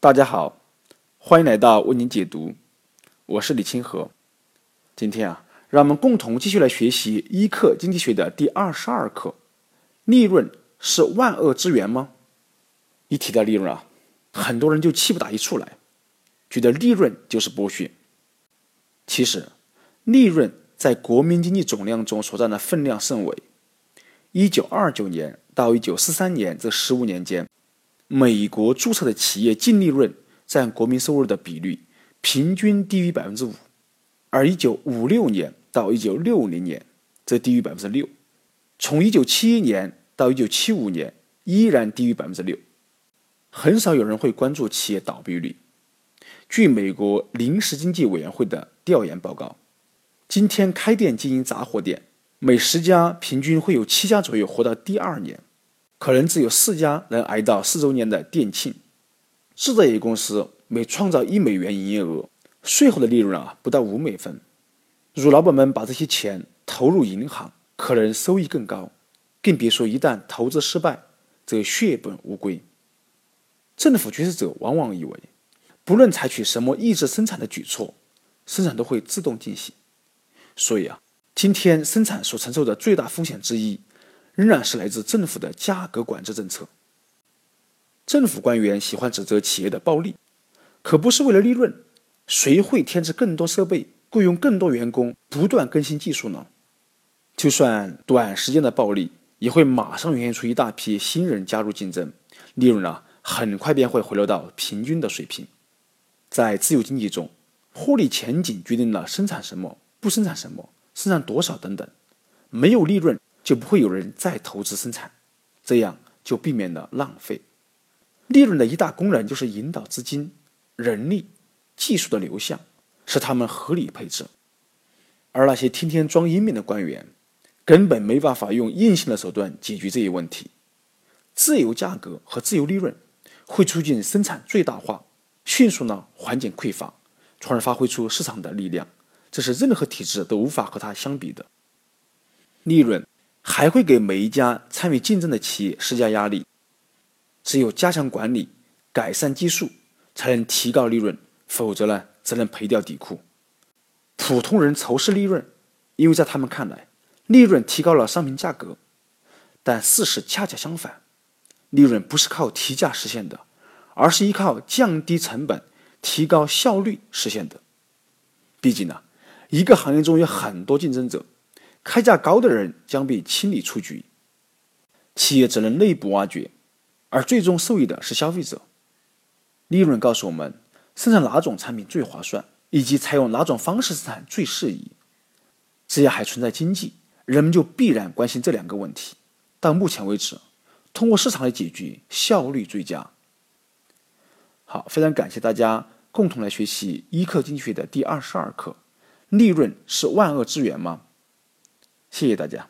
大家好，欢迎来到为您解读，我是李清河。今天啊，让我们共同继续来学习一课经济学的第二十二课：利润是万恶之源吗？一提到利润啊，很多人就气不打一处来，觉得利润就是剥削。其实，利润在国民经济总量中所占的分量甚微。一九二九年到一九四三年这十五年间。美国注册的企业净利润占国民收入的比率平均低于百分之五，而一九五六年到一九六零年则低于百分之六，从一九七一年到一九七五年依然低于百分之六。很少有人会关注企业倒闭率。据美国临时经济委员会的调研报告，今天开店经营杂货店，每十家平均会有七家左右活到第二年。可能只有四家能挨到四周年的店庆。制造业公司每创造一美元营业额，税后的利润啊不到五美分。如老板们把这些钱投入银行，可能收益更高，更别说一旦投资失败，则血本无归。政府决策者往往以为，不论采取什么抑制生产的举措，生产都会自动进行。所以啊，今天生产所承受的最大风险之一。仍然是来自政府的价格管制政策。政府官员喜欢指责企业的暴利，可不是为了利润。谁会添置更多设备、雇佣更多员工、不断更新技术呢？就算短时间的暴利，也会马上涌现出一大批新人加入竞争，利润啊，很快便会回落到平均的水平。在自由经济中，获利前景决定了生产什么、不生产什么、生产多少等等。没有利润。就不会有人再投资生产，这样就避免了浪费。利润的一大功能就是引导资金、人力、技术的流向，使他们合理配置。而那些天天装英明的官员，根本没办法用硬性的手段解决这一问题。自由价格和自由利润会促进生产最大化，迅速呢缓解匮乏，从而发挥出市场的力量。这是任何体制都无法和它相比的。利润。还会给每一家参与竞争的企业施加压力。只有加强管理、改善技术，才能提高利润，否则呢，只能赔掉底裤。普通人仇视利润，因为在他们看来，利润提高了商品价格。但事实恰恰相反，利润不是靠提价实现的，而是依靠降低成本、提高效率实现的。毕竟呢，一个行业中有很多竞争者。开价高的人将被清理出局，企业只能内部挖掘，而最终受益的是消费者。利润告诉我们生产哪种产品最划算，以及采用哪种方式生产最适宜。只要还存在经济，人们就必然关心这两个问题。到目前为止，通过市场来解决，效率最佳。好，非常感谢大家共同来学习一课经济学的第二十二课：利润是万恶之源吗？谢谢大家。